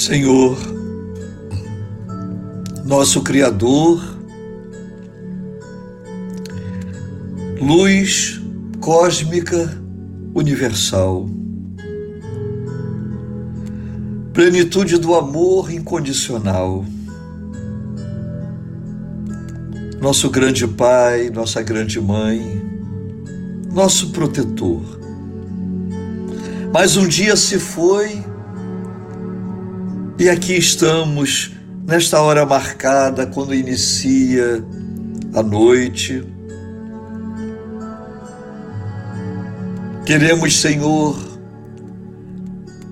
Senhor, nosso Criador, luz cósmica universal, plenitude do amor incondicional, nosso grande Pai, nossa grande Mãe, nosso protetor. Mas um dia se foi e aqui estamos, nesta hora marcada, quando inicia a noite. Queremos, Senhor,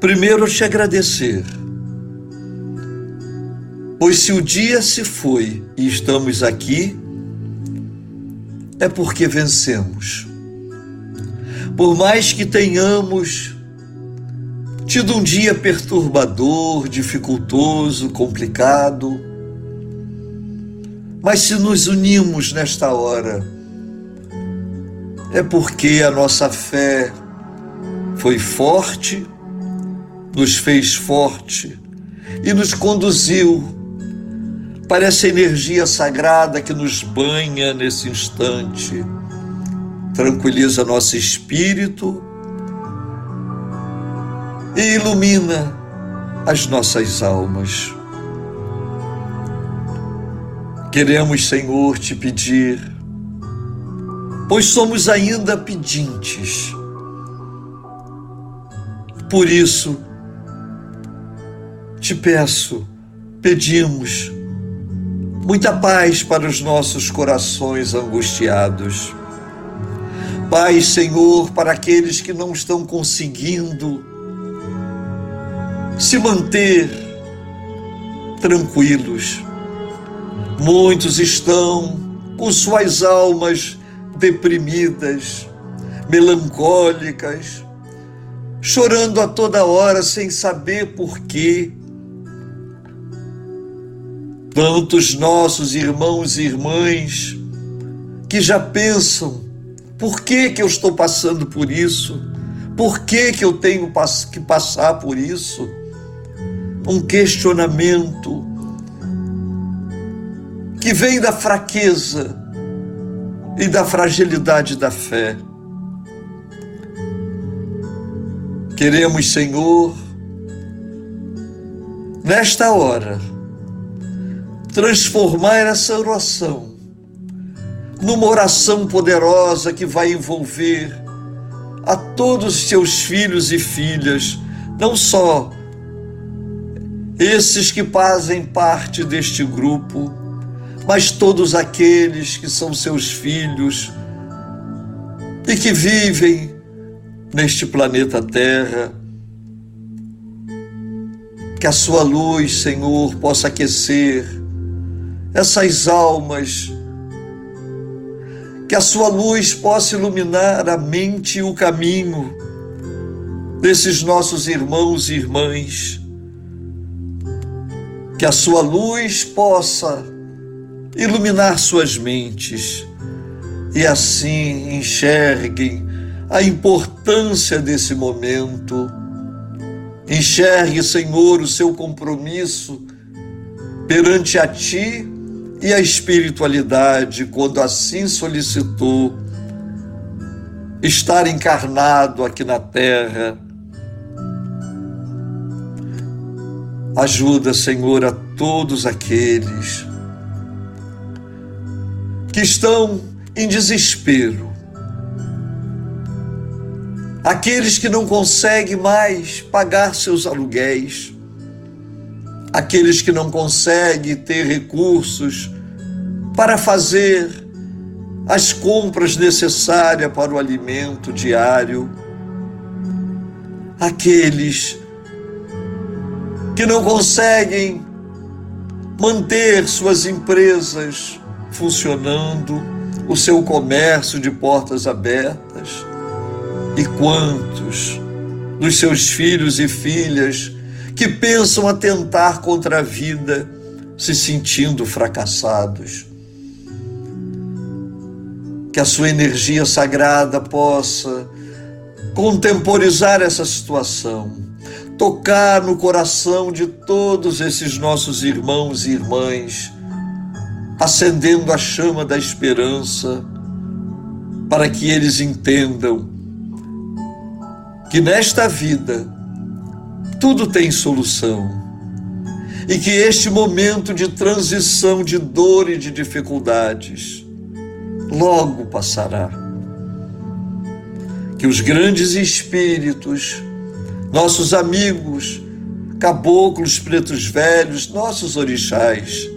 primeiro te agradecer, pois se o dia se foi e estamos aqui, é porque vencemos. Por mais que tenhamos tido um dia perturbador, dificultoso, complicado. Mas se nos unimos nesta hora, é porque a nossa fé foi forte, nos fez forte e nos conduziu para essa energia sagrada que nos banha nesse instante, tranquiliza nosso espírito e ilumina as nossas almas. Queremos, Senhor, te pedir, pois somos ainda pedintes. Por isso, te peço, pedimos muita paz para os nossos corações angustiados. Paz, Senhor, para aqueles que não estão conseguindo se manter tranquilos. Muitos estão com suas almas deprimidas, melancólicas, chorando a toda hora sem saber por quê. Tantos nossos irmãos e irmãs que já pensam: por que, que eu estou passando por isso? Por que, que eu tenho que passar por isso? Um questionamento que vem da fraqueza e da fragilidade da fé. Queremos, Senhor, nesta hora, transformar essa oração numa oração poderosa que vai envolver a todos os seus filhos e filhas, não só esses que fazem parte deste grupo, mas todos aqueles que são seus filhos e que vivem neste planeta Terra. Que a sua luz, Senhor, possa aquecer essas almas, que a sua luz possa iluminar a mente e o caminho desses nossos irmãos e irmãs que a sua luz possa iluminar suas mentes e assim enxerguem a importância desse momento. Enxergue, Senhor, o seu compromisso perante a Ti e a espiritualidade, quando assim solicitou estar encarnado aqui na terra Ajuda, Senhor, a todos aqueles que estão em desespero, aqueles que não conseguem mais pagar seus aluguéis, aqueles que não conseguem ter recursos para fazer as compras necessárias para o alimento diário, aqueles que não conseguem manter suas empresas funcionando, o seu comércio de portas abertas. E quantos dos seus filhos e filhas que pensam atentar contra a vida, se sentindo fracassados. Que a sua energia sagrada possa contemporizar essa situação tocar no coração de todos esses nossos irmãos e irmãs, acendendo a chama da esperança, para que eles entendam que nesta vida tudo tem solução e que este momento de transição de dor e de dificuldades logo passará. Que os grandes espíritos, nossos amigos, caboclos pretos velhos, nossos orixás,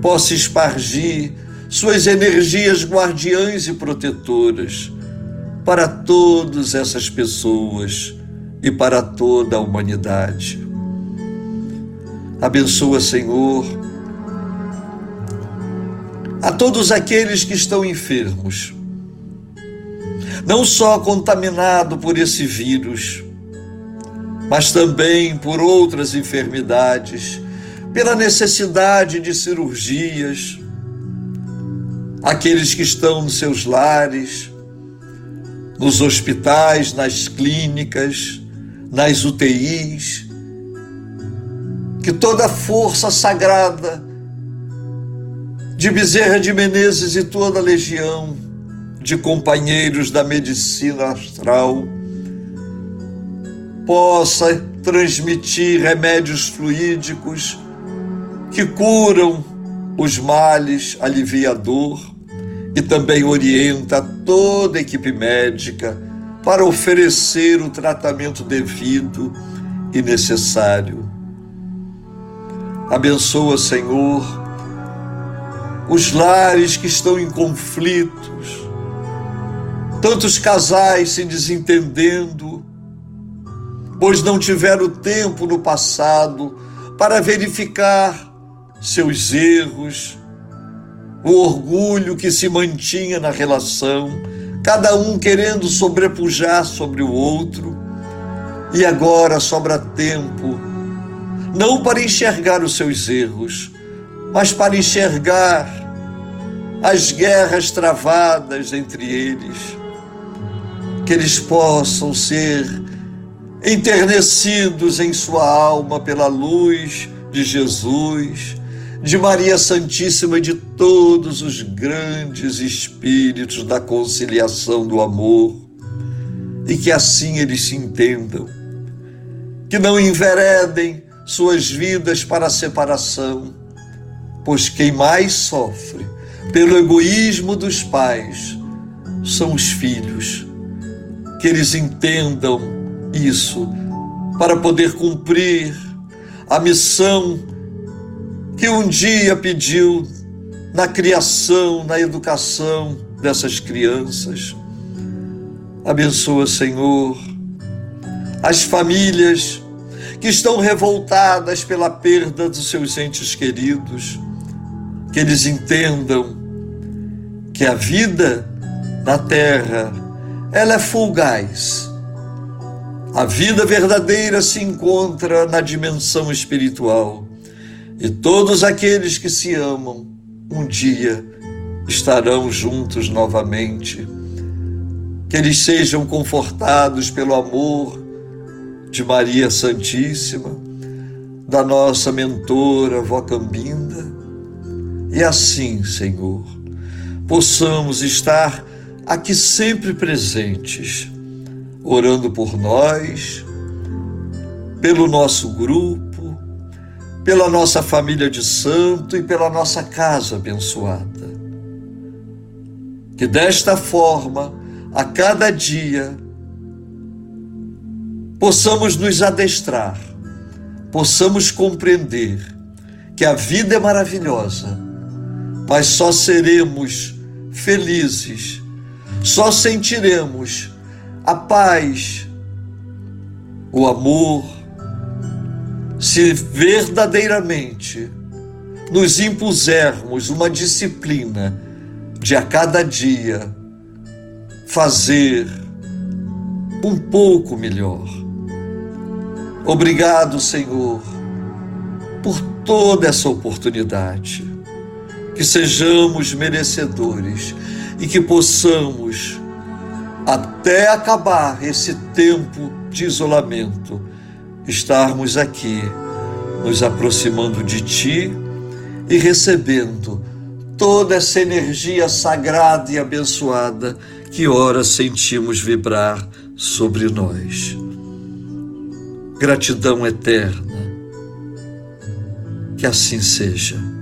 possam espargir suas energias guardiãs e protetoras para todas essas pessoas e para toda a humanidade. Abençoa, Senhor, a todos aqueles que estão enfermos, não só contaminado por esse vírus, mas também por outras enfermidades, pela necessidade de cirurgias, aqueles que estão nos seus lares, nos hospitais, nas clínicas, nas UTIs, que toda a força sagrada de Bezerra de Menezes e toda a legião de companheiros da medicina astral possa transmitir remédios fluídicos que curam os males, alivia a dor e também orienta toda a equipe médica para oferecer o tratamento devido e necessário. Abençoa, Senhor, os lares que estão em conflitos, tantos casais se desentendendo, pois não tiveram tempo no passado para verificar seus erros, o orgulho que se mantinha na relação, cada um querendo sobrepujar sobre o outro, e agora sobra tempo, não para enxergar os seus erros, mas para enxergar as guerras travadas entre eles, que eles possam ser enternecidos em sua alma pela luz de Jesus, de Maria Santíssima e de todos os grandes espíritos da conciliação do amor, e que assim eles se entendam, que não enveredem suas vidas para a separação, pois quem mais sofre pelo egoísmo dos pais, são os filhos. Que eles entendam isso para poder cumprir a missão que um dia pediu na criação, na educação dessas crianças. Abençoa, Senhor, as famílias que estão revoltadas pela perda dos seus entes queridos que eles entendam que a vida na terra ela é fugaz. A vida verdadeira se encontra na dimensão espiritual. E todos aqueles que se amam um dia estarão juntos novamente. Que eles sejam confortados pelo amor de Maria Santíssima, da nossa mentora Vó Cambinda e assim, Senhor, possamos estar aqui sempre presentes, orando por nós, pelo nosso grupo, pela nossa família de santo e pela nossa casa abençoada. Que desta forma, a cada dia, possamos nos adestrar, possamos compreender que a vida é maravilhosa mas só seremos felizes, só sentiremos a paz, o amor, se verdadeiramente nos impusermos uma disciplina de a cada dia fazer um pouco melhor. Obrigado, Senhor, por toda essa oportunidade que sejamos merecedores e que possamos, até acabar esse tempo de isolamento, estarmos aqui, nos aproximando de Ti e recebendo toda essa energia sagrada e abençoada que ora sentimos vibrar sobre nós. Gratidão eterna. Que assim seja.